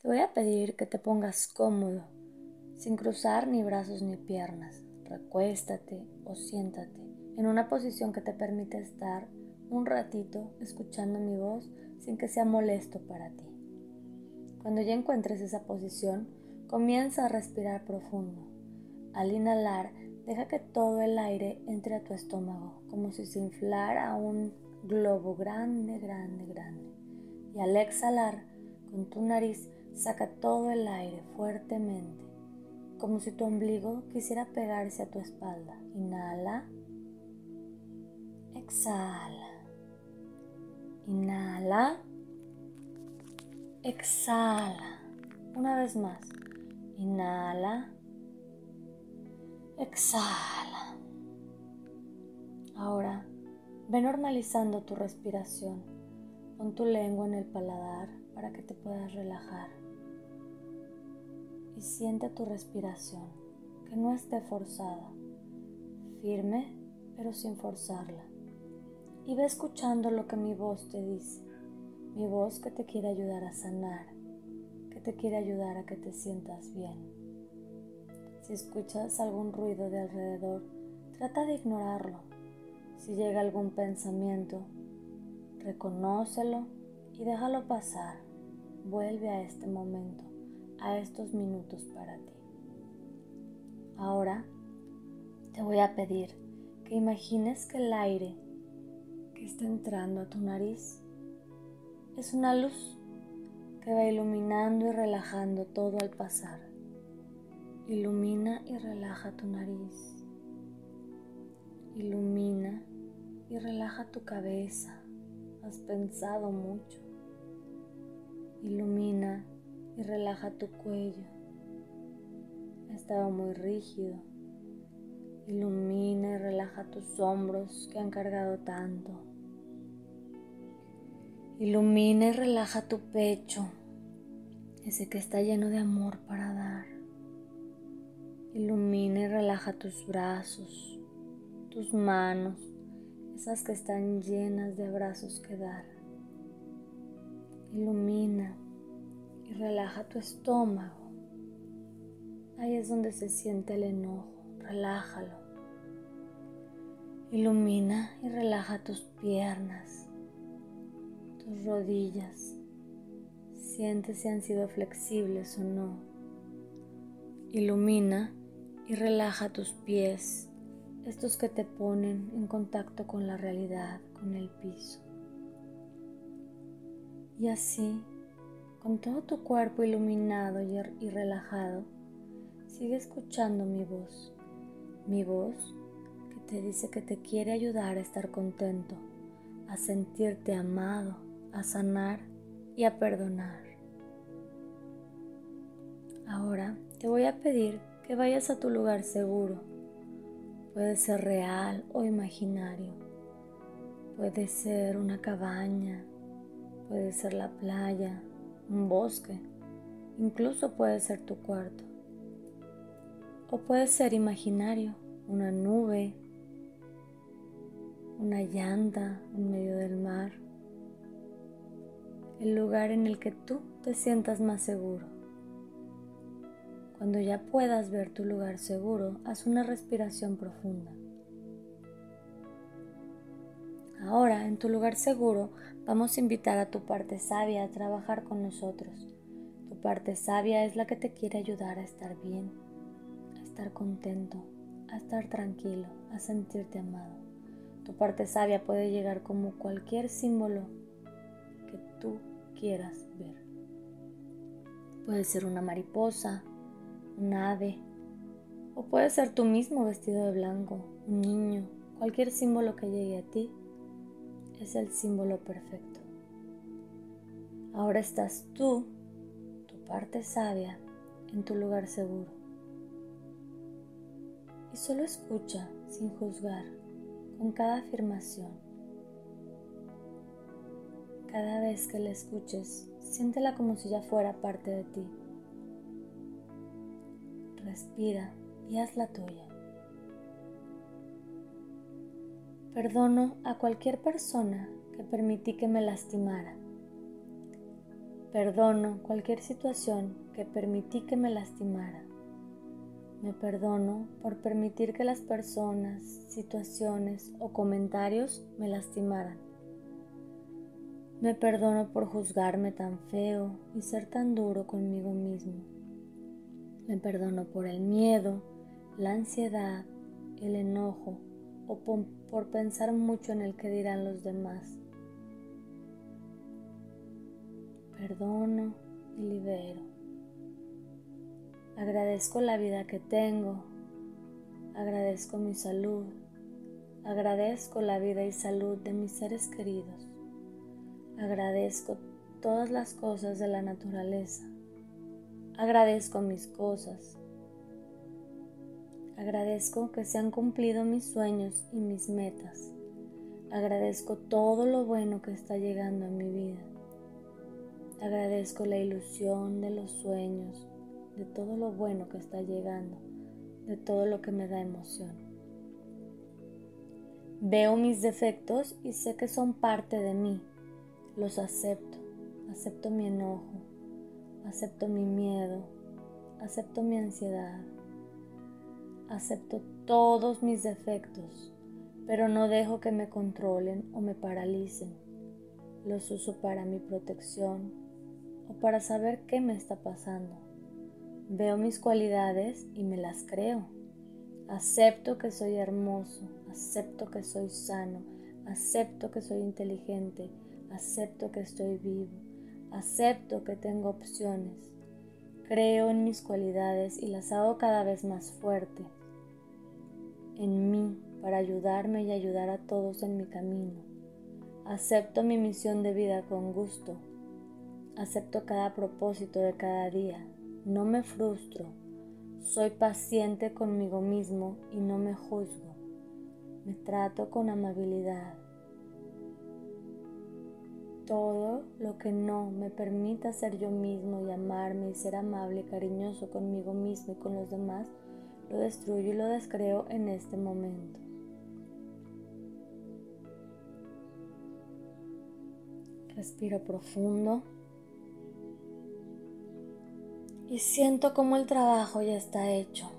Te voy a pedir que te pongas cómodo, sin cruzar ni brazos ni piernas. Recuéstate o siéntate en una posición que te permita estar un ratito escuchando mi voz sin que sea molesto para ti. Cuando ya encuentres esa posición, comienza a respirar profundo. Al inhalar, deja que todo el aire entre a tu estómago, como si se inflara un globo grande, grande, grande. Y al exhalar, con tu nariz, Saca todo el aire fuertemente, como si tu ombligo quisiera pegarse a tu espalda. Inhala. Exhala. Inhala. Exhala. Una vez más. Inhala. Exhala. Ahora, ve normalizando tu respiración. Pon tu lengua en el paladar para que te puedas relajar y siente tu respiración, que no esté forzada, firme pero sin forzarla. Y ve escuchando lo que mi voz te dice, mi voz que te quiere ayudar a sanar, que te quiere ayudar a que te sientas bien. Si escuchas algún ruido de alrededor, trata de ignorarlo. Si llega algún pensamiento, reconócelo y déjalo pasar. Vuelve a este momento a estos minutos para ti. Ahora te voy a pedir que imagines que el aire que está entrando a tu nariz es una luz que va iluminando y relajando todo al pasar. Ilumina y relaja tu nariz. Ilumina y relaja tu cabeza. Has pensado mucho. Ilumina y relaja tu cuello. Ha estado muy rígido. Ilumina y relaja tus hombros que han cargado tanto. Ilumina y relaja tu pecho, ese que está lleno de amor para dar. Ilumina y relaja tus brazos, tus manos, esas que están llenas de abrazos que dar. Ilumina y relaja tu estómago. Ahí es donde se siente el enojo. Relájalo. Ilumina y relaja tus piernas, tus rodillas. Siente si han sido flexibles o no. Ilumina y relaja tus pies, estos que te ponen en contacto con la realidad, con el piso. Y así con todo tu cuerpo iluminado y, relajado, sigue escuchando mi voz, mi voz que te dice que te quiere ayudar a estar contento, a sentirte amado, a sanar y a perdonar. Ahora te voy a pedir que vayas a tu lugar seguro. Puede ser real o imaginario. Puede ser una cabaña, puede ser la playa, un bosque, incluso puede ser tu cuarto. O puede ser imaginario, una nube, una llanta en medio del mar, el lugar en el que tú te sientas más seguro. Cuando ya puedas ver tu lugar seguro, haz una respiración profunda. Ahora, en tu lugar seguro, vamos a invitar a tu parte sabia a trabajar con nosotros. Tu parte sabia es la que te quiere ayudar a estar bien, a estar contento, a estar tranquilo, a sentirte amado. Tu parte sabia puede llegar como cualquier símbolo que tú quieras ver. Puede ser una mariposa, un ave, o puede ser tú mismo vestido de blanco, un niño, cualquier símbolo que llegue a ti es el símbolo perfecto. Ahora estás tú, tu parte sabia en tu lugar seguro. Y solo escucha sin juzgar con cada afirmación. Cada vez que la escuches, siéntela como si ya fuera parte de ti. Respira y haz la tuya. Perdono a cualquier persona que permití que me lastimara. Perdono cualquier situación que permití que me lastimara. Me perdono por permitir que las personas, situaciones o comentarios me lastimaran. Me perdono por juzgarme tan feo y ser tan duro conmigo mismo. Me perdono por el miedo, la ansiedad, el enojo o por, pensar mucho en el que dirán los demás. Perdono y libero. Agradezco la vida que tengo. Agradezco mi salud. Agradezco la vida y salud de mis seres queridos. Agradezco todas las cosas de la naturaleza. Agradezco mis cosas. Agradezco que se han cumplido mis sueños y mis metas. Agradezco todo lo bueno que está llegando a mi vida. Agradezco la ilusión de los sueños, de todo lo bueno que está llegando, de todo lo que me da emoción. Veo mis defectos y sé que son parte de mí. Los acepto. Acepto mi enojo. Acepto mi miedo. Acepto mi ansiedad acepto todos mis defectos, pero no dejo que me controlen o me paralicen. Los uso para mi protección o para saber qué me está pasando. Veo mis cualidades y me las creo. Acepto que soy hermoso, acepto que soy sano, acepto que soy inteligente, acepto que estoy vivo, acepto que tengo opciones. Creo en mis cualidades y las hago cada vez más fuerte en mí para ayudarme y ayudar a todos en mi camino. Acepto mi misión de vida con gusto. Acepto cada propósito de cada día. No me frustro. Soy paciente conmigo mismo y no me juzgo. Me trato con amabilidad. Todo lo que no me permita ser yo mismo y amarme y ser amable y cariñoso conmigo mismo y con los demás, lo destruyo y lo descreo en este momento. Respiro profundo y siento como el trabajo ya está hecho.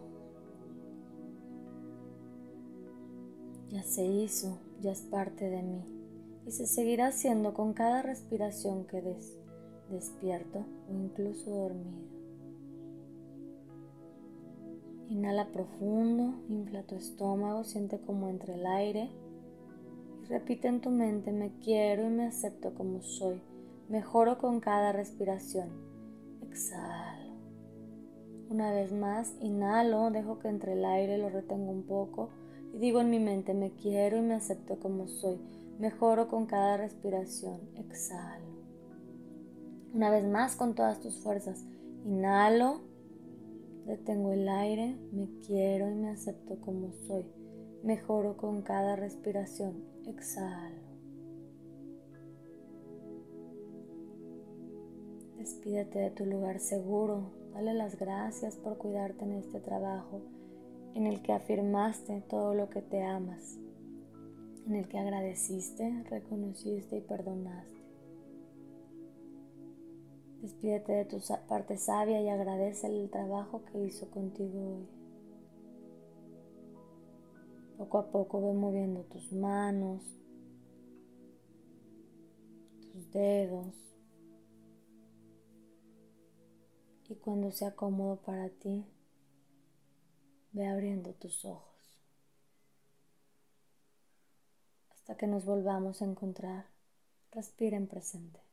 Ya se hizo, ya es parte de mí y se seguirá haciendo con cada respiración que des, despierto o incluso dormido. Inhala profundo, infla tu estómago, siente como entre el aire y repite en tu mente, me quiero y me acepto como soy. Mejoro con cada respiración. Exhalo. Una vez más, inhalo, dejo que entre el aire, lo retengo un poco y digo en mi mente, me quiero y me acepto como soy. Mejoro con cada respiración. Exhalo. Una vez más, con todas tus fuerzas. Inhalo. Detengo el aire, me quiero y me acepto como soy. Mejoro con cada respiración. Exhalo. Despídete de tu lugar seguro. Dale las gracias por cuidarte en este trabajo en el que afirmaste todo lo que te amas, en el que agradeciste, reconociste y perdonaste. Despídete de tu parte sabia y agradece el trabajo que hizo contigo hoy. Poco a poco ve moviendo tus manos, tus dedos. Y cuando sea cómodo para ti, ve abriendo tus ojos. Hasta que nos volvamos a encontrar, respira en presente.